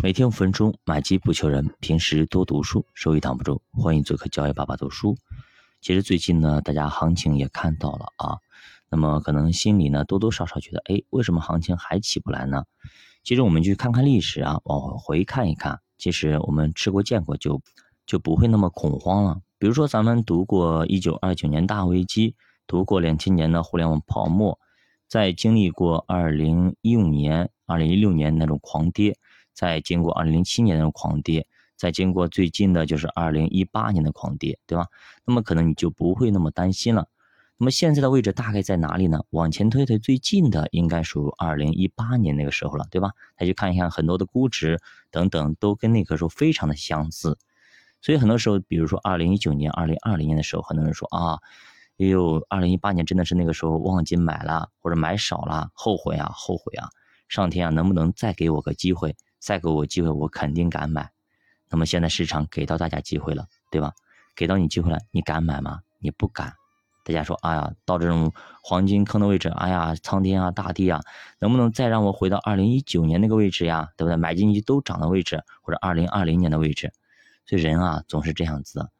每天五分钟，买基不求人，平时多读书，收益挡不住。欢迎做客教育爸爸读书。其实最近呢，大家行情也看到了啊，那么可能心里呢多多少少觉得，哎，为什么行情还起不来呢？其实我们去看看历史啊，往回看一看，其实我们吃过见过，就就不会那么恐慌了。比如说咱们读过一九二九年大危机，读过两千年的互联网泡沫，在经历过二零一五年、二零一六年那种狂跌。再经过二零零七年的狂跌，再经过最近的就是二零一八年的狂跌，对吧？那么可能你就不会那么担心了。那么现在的位置大概在哪里呢？往前推推，最近的应该属于二零一八年那个时候了，对吧？再去看一看很多的估值等等，都跟那个时候非常的相似。所以很多时候，比如说二零一九年、二零二零年的时候，很多人说啊，哎呦，二零一八年真的是那个时候忘记买了或者买少了，后悔啊，后悔啊！上天啊，能不能再给我个机会？再给我机会，我肯定敢买。那么现在市场给到大家机会了，对吧？给到你机会了，你敢买吗？你不敢。大家说，哎呀，到这种黄金坑的位置，哎呀，苍天啊，大地啊，能不能再让我回到二零一九年那个位置呀？对不对？买进去都涨的位置，或者二零二零年的位置。所以人啊，总是这样子。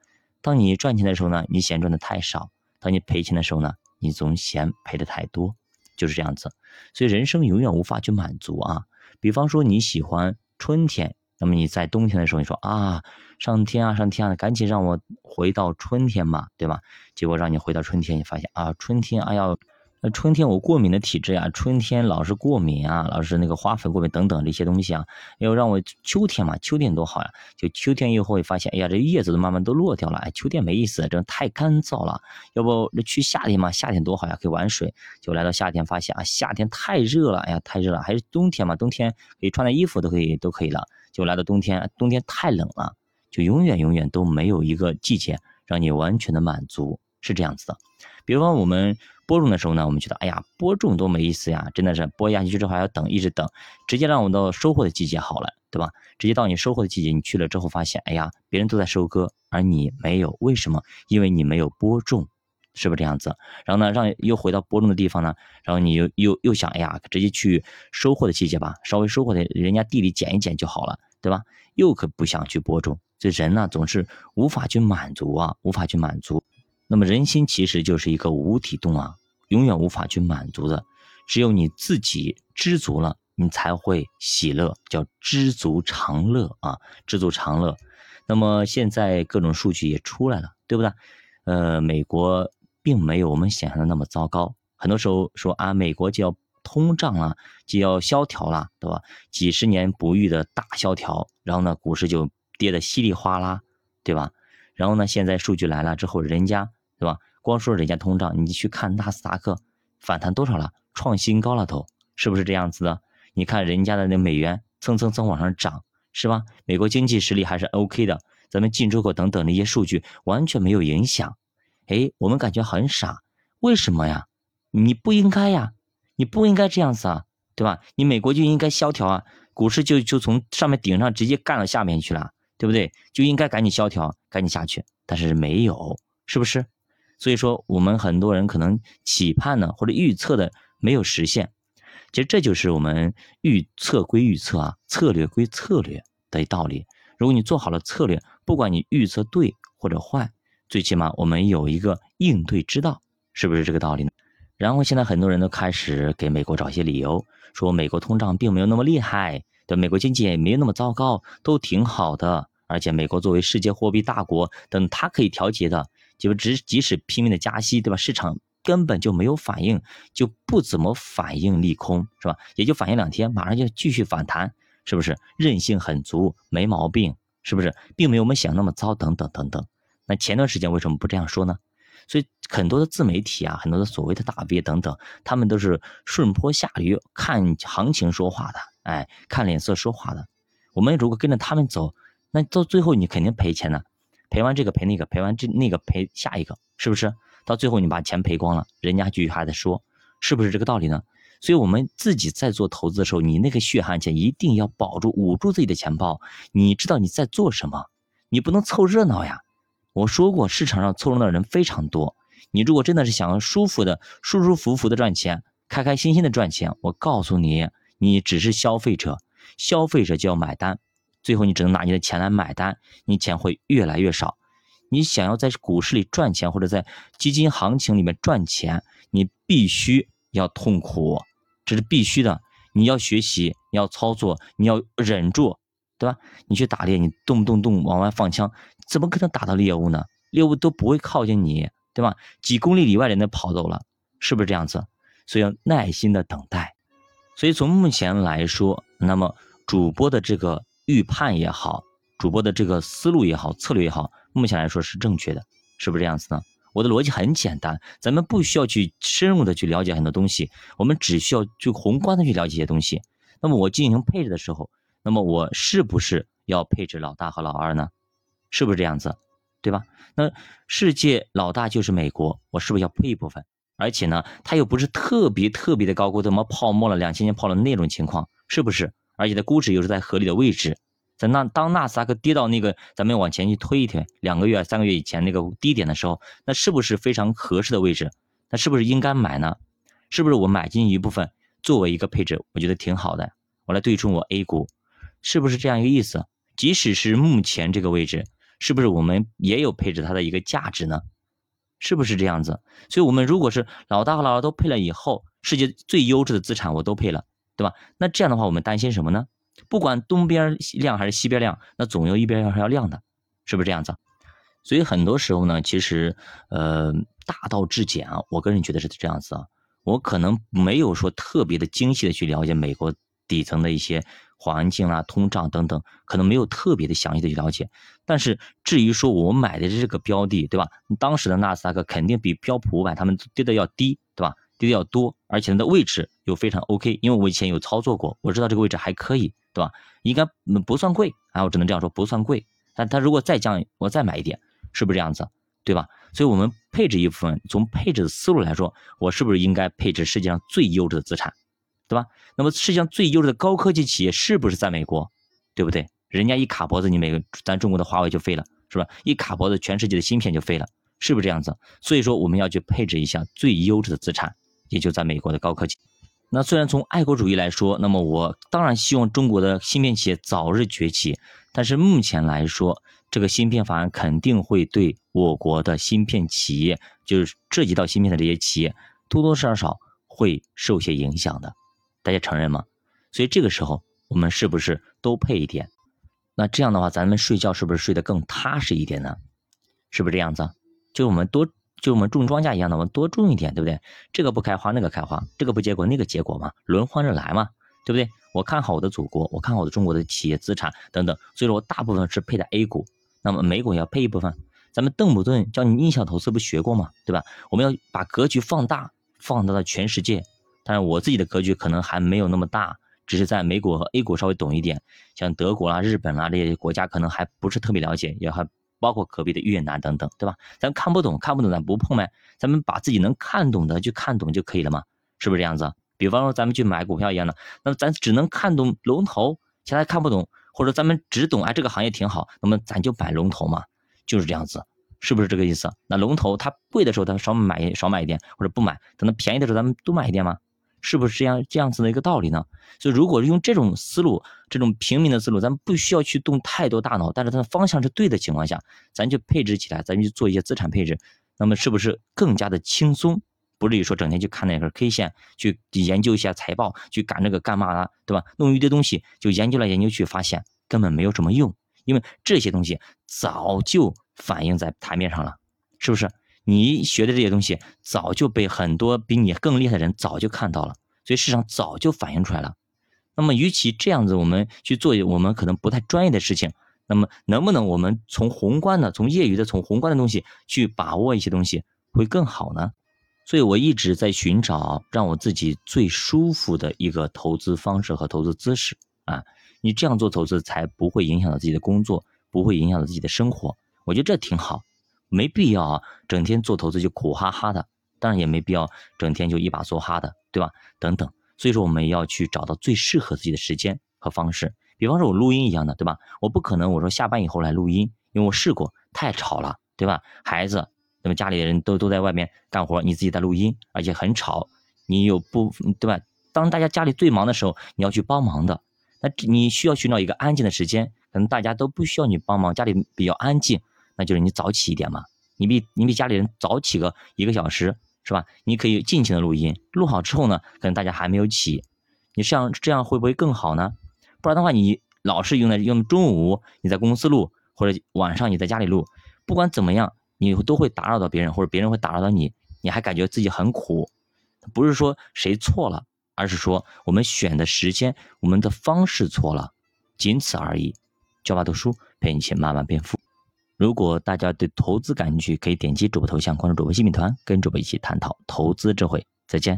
当你赚钱的时候呢，你嫌赚的太少；当你赔钱的时候呢，你总嫌赔的太多，就是这样子。所以人生永远无法去满足啊。比方说你喜欢春天，那么你在冬天的时候，你说啊，上天啊，上天啊，赶紧让我回到春天嘛，对吧？结果让你回到春天，你发现啊，春天，啊要。那春天我过敏的体质呀，春天老是过敏啊，老是那个花粉过敏等等这些东西啊，要让我秋天嘛，秋天多好呀！就秋天以后会发现，哎呀，这叶子都慢慢都落掉了，哎，秋天没意思，这太干燥了。要不去夏天嘛，夏天多好呀，可以玩水。就来到夏天，发现啊，夏天太热了，哎呀，太热了。还是冬天嘛，冬天可以穿的衣服都可以都可以了。就来到冬天，冬天太冷了，就永远永远都没有一个季节让你完全的满足，是这样子的。比如说我们。播种的时候呢，我们觉得，哎呀，播种多没意思呀！真的是播下去之后还要等，一直等，直接让我们到收获的季节好了，对吧？直接到你收获的季节，你去了之后发现，哎呀，别人都在收割，而你没有，为什么？因为你没有播种，是不是这样子？然后呢，让又回到播种的地方呢，然后你又又又想，哎呀，直接去收获的季节吧，稍微收获的人家地里捡一捡就好了，对吧？又可不想去播种，这人呢总是无法去满足啊，无法去满足。那么人心其实就是一个无底洞啊，永远无法去满足的。只有你自己知足了，你才会喜乐，叫知足常乐啊，知足常乐。那么现在各种数据也出来了，对不对？呃，美国并没有我们想象的那么糟糕。很多时候说啊，美国就要通胀了，就要萧条了，对吧？几十年不遇的大萧条，然后呢，股市就跌得稀里哗啦，对吧？然后呢，现在数据来了之后，人家。对吧？光说人家通胀，你去看纳斯达克反弹多少了，创新高了都，是不是这样子的？你看人家的那美元蹭蹭蹭往上涨，是吧？美国经济实力还是 OK 的，咱们进出口等等那些数据完全没有影响。哎，我们感觉很傻，为什么呀？你不应该呀，你不应该这样子啊，对吧？你美国就应该萧条啊，股市就就从上面顶上直接干到下面去了，对不对？就应该赶紧萧条，赶紧下去，但是没有，是不是？所以说，我们很多人可能期盼呢，或者预测的没有实现。其实这就是我们预测归预测啊，策略归策略的道理。如果你做好了策略，不管你预测对或者坏，最起码我们有一个应对之道，是不是这个道理呢？然后现在很多人都开始给美国找一些理由，说美国通胀并没有那么厉害，对美国经济也没有那么糟糕，都挺好的。而且美国作为世界货币大国，等它可以调节的。就只即使拼命的加息，对吧？市场根本就没有反应，就不怎么反应利空，是吧？也就反应两天，马上就继续反弹，是不是？韧性很足，没毛病，是不是？并没有我们想那么糟，等等等等。那前段时间为什么不这样说呢？所以很多的自媒体啊，很多的所谓的大 V 等等，他们都是顺坡下驴，看行情说话的，哎，看脸色说话的。我们如果跟着他们走，那到最后你肯定赔钱的。赔完这个赔那个，赔完这那个赔下一个，是不是？到最后你把钱赔光了，人家继续还在说，是不是这个道理呢？所以我们自己在做投资的时候，你那个血汗钱一定要保住，捂住自己的钱包。你知道你在做什么，你不能凑热闹呀。我说过，市场上凑热闹的人非常多。你如果真的是想要舒服的、舒舒服服的赚钱，开开心心的赚钱，我告诉你，你只是消费者。消费者就要买单，最后你只能拿你的钱来买单，你钱会越来越少。你想要在股市里赚钱，或者在基金行情里面赚钱，你必须要痛苦，这是必须的。你要学习，你要操作，你要忍住，对吧？你去打猎，你动不动动往外放枪，怎么可能打到猎物呢？猎物都不会靠近你，对吧？几公里里外人都跑走了，是不是这样子？所以要耐心的等待。所以从目前来说，那么主播的这个预判也好，主播的这个思路也好，策略也好，目前来说是正确的，是不是这样子呢？我的逻辑很简单，咱们不需要去深入的去了解很多东西，我们只需要去宏观的去了解一些东西。那么我进行配置的时候，那么我是不是要配置老大和老二呢？是不是这样子？对吧？那世界老大就是美国，我是不是要配一部分？而且呢，它又不是特别特别的高估，怎么泡沫了两千年泡了那种情况，是不是？而且它估值又是在合理的位置，在那当纳斯达克跌到那个咱们往前去推一推，两个月、三个月以前那个低点的时候，那是不是非常合适的位置？那是不是应该买呢？是不是我买进一部分作为一个配置，我觉得挺好的，我来对冲我 A 股，是不是这样一个意思？即使是目前这个位置。是不是我们也有配置它的一个价值呢？是不是这样子？所以，我们如果是老大和老二都配了以后，世界最优质的资产我都配了，对吧？那这样的话，我们担心什么呢？不管东边亮还是西边亮，那总有一边要是要亮的，是不是这样子？所以很多时候呢，其实呃，大道至简啊，我个人觉得是这样子啊。我可能没有说特别的精细的去了解美国底层的一些。环境啊，通胀等等，可能没有特别的详细的去了解。但是至于说我买的这个标的，对吧？当时的纳斯达克肯定比标普五百他们跌的要低，对吧？跌的要多，而且它的位置又非常 OK，因为我以前有操作过，我知道这个位置还可以，对吧？应该不算贵啊，我只能这样说，不算贵。但它如果再降，我再买一点，是不是这样子？对吧？所以我们配置一部分，从配置的思路来说，我是不是应该配置世界上最优质的资产？对吧？那么世界上最优质的高科技企业是不是在美国？对不对？人家一卡脖子，你每个咱中国的华为就废了，是吧？一卡脖子，全世界的芯片就废了，是不是这样子？所以说我们要去配置一下最优质的资产，也就在美国的高科技。那虽然从爱国主义来说，那么我当然希望中国的芯片企业早日崛起，但是目前来说，这个芯片法案肯定会对我国的芯片企业，就是涉及到芯片的这些企业，多多少少会受些影响的。大家承认吗？所以这个时候我们是不是都配一点？那这样的话，咱们睡觉是不是睡得更踏实一点呢？是不是这样子？就我们多，就我们种庄稼一样的，我们多种一点，对不对？这个不开花，那个开花；这个不结果，那个结果嘛，轮换着来嘛，对不对？我看好我的祖国，我看好我的中国的企业资产等等，所以说我大部分是配的 A 股，那么美股也要配一部分。咱们邓普顿教你逆向投资不学过吗？对吧？我们要把格局放大，放大到全世界。但是我自己的格局可能还没有那么大，只是在美股和 A 股稍微懂一点，像德国啦、日本啦这些国家可能还不是特别了解，也还包括隔壁的越南等等，对吧？咱看不懂，看不懂咱不碰呗，咱们把自己能看懂的就看懂就可以了嘛，是不是这样子？比方说咱们去买股票一样的，那咱只能看懂龙头，其他看不懂，或者咱们只懂哎这个行业挺好，那么咱就买龙头嘛，就是这样子，是不是这个意思？那龙头它贵的时候咱少买少买一点，或者不买，等它便宜的时候咱们多买一点嘛。是不是这样这样子的一个道理呢？所以，如果用这种思路，这种平民的思路，咱们不需要去动太多大脑，但是它的方向是对的情况下，咱就配置起来，咱就做一些资产配置，那么是不是更加的轻松？不至于说整天去看那根 K 线，去研究一下财报，去赶这个干嘛的，对吧？弄一堆东西，就研究来研究去，发现根本没有什么用，因为这些东西早就反映在台面上了，是不是？你学的这些东西早就被很多比你更厉害的人早就看到了，所以市场早就反映出来了。那么，与其这样子，我们去做我们可能不太专业的事情，那么能不能我们从宏观的、从业余的、从宏观的东西去把握一些东西会更好呢？所以我一直在寻找让我自己最舒服的一个投资方式和投资姿势啊。你这样做投资才不会影响到自己的工作，不会影响到自己的生活。我觉得这挺好。没必要啊，整天做投资就苦哈哈的，当然也没必要整天就一把梭哈的，对吧？等等，所以说我们要去找到最适合自己的时间和方式。比方说我录音一样的，对吧？我不可能我说下班以后来录音，因为我试过太吵了，对吧？孩子，那么家里的人都都在外面干活，你自己在录音，而且很吵，你有不，对吧？当大家家里最忙的时候，你要去帮忙的，那你需要寻找一个安静的时间，可能大家都不需要你帮忙，家里比较安静，那就是你早起一点嘛。你比你比家里人早起个一个小时，是吧？你可以尽情的录音，录好之后呢，可能大家还没有起，你这样这样会不会更好呢？不然的话，你老是用在用中午你在公司录，或者晚上你在家里录，不管怎么样，你都会打扰到别人，或者别人会打扰到你，你还感觉自己很苦。不是说谁错了，而是说我们选的时间，我们的方式错了，仅此而已。教爸读书陪你一起慢慢变富。如果大家对投资感兴趣，可以点击主播头像关注主播新品团，跟主播一起探讨投资智慧。再见。